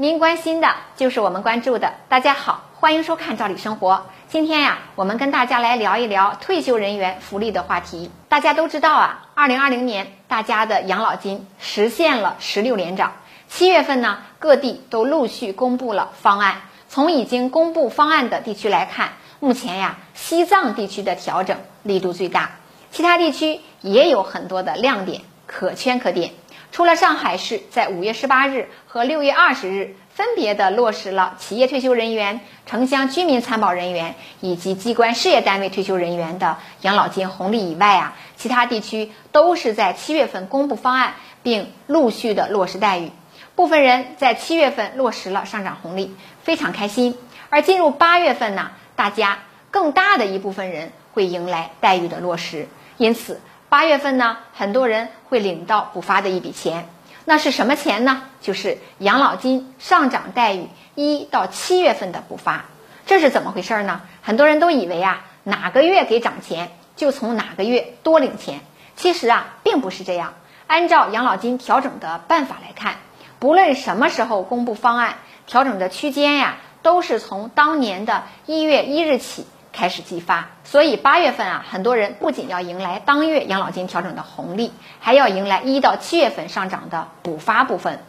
您关心的就是我们关注的。大家好，欢迎收看《赵理生活》。今天呀，我们跟大家来聊一聊退休人员福利的话题。大家都知道啊，二零二零年大家的养老金实现了十六连涨。七月份呢，各地都陆续公布了方案。从已经公布方案的地区来看，目前呀，西藏地区的调整力度最大，其他地区也有很多的亮点，可圈可点。除了上海市在五月十八日和六月二十日分别的落实了企业退休人员、城乡居民参保人员以及机关事业单位退休人员的养老金红利以外啊，其他地区都是在七月份公布方案并陆续的落实待遇。部分人在七月份落实了上涨红利，非常开心。而进入八月份呢，大家更大的一部分人会迎来待遇的落实，因此。八月份呢，很多人会领到补发的一笔钱，那是什么钱呢？就是养老金上涨待遇一到七月份的补发。这是怎么回事呢？很多人都以为啊，哪个月给涨钱，就从哪个月多领钱。其实啊，并不是这样。按照养老金调整的办法来看，不论什么时候公布方案，调整的区间呀，都是从当年的一月一日起。开始计发，所以八月份啊，很多人不仅要迎来当月养老金调整的红利，还要迎来一到七月份上涨的补发部分。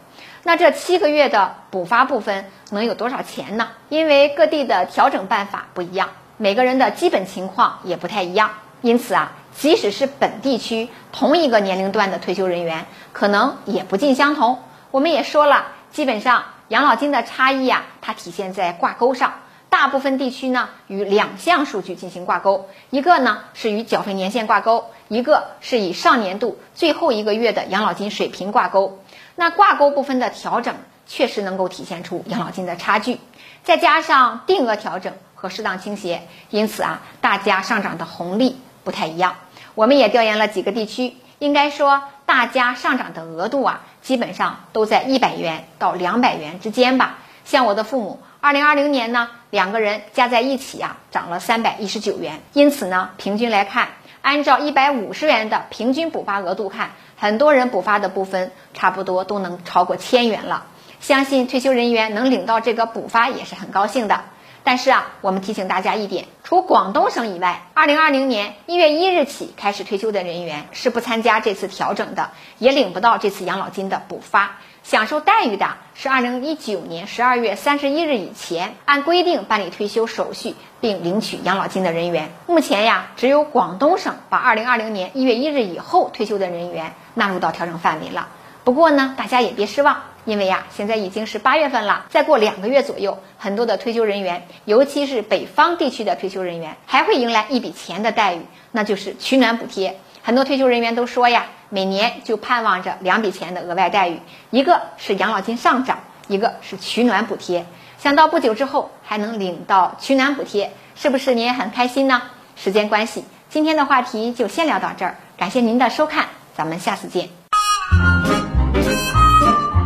那这七个月的补发部分能有多少钱呢？因为各地的调整办法不一样，每个人的基本情况也不太一样，因此啊，即使是本地区同一个年龄段的退休人员，可能也不尽相同。我们也说了，基本上养老金的差异啊，它体现在挂钩上。大部分地区呢与两项数据进行挂钩，一个呢是与缴费年限挂钩，一个是以上年度最后一个月的养老金水平挂钩。那挂钩部分的调整确实能够体现出养老金的差距，再加上定额调整和适当倾斜，因此啊，大家上涨的红利不太一样。我们也调研了几个地区，应该说大家上涨的额度啊，基本上都在一百元到两百元之间吧。像我的父母。二零二零年呢，两个人加在一起啊，涨了三百一十九元。因此呢，平均来看，按照一百五十元的平均补发额度看，很多人补发的部分差不多都能超过千元了。相信退休人员能领到这个补发也是很高兴的。但是啊，我们提醒大家一点，除广东省以外，二零二零年一月一日起开始退休的人员是不参加这次调整的，也领不到这次养老金的补发。享受待遇的是二零一九年十二月三十一日以前按规定办理退休手续并领取养老金的人员。目前呀，只有广东省把二零二零年一月一日以后退休的人员纳入到调整范围了。不过呢，大家也别失望。因为呀，现在已经是八月份了，再过两个月左右，很多的退休人员，尤其是北方地区的退休人员，还会迎来一笔钱的待遇，那就是取暖补贴。很多退休人员都说呀，每年就盼望着两笔钱的额外待遇，一个是养老金上涨，一个是取暖补贴。想到不久之后还能领到取暖补贴，是不是您也很开心呢？时间关系，今天的话题就先聊到这儿，感谢您的收看，咱们下次见。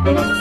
thank you.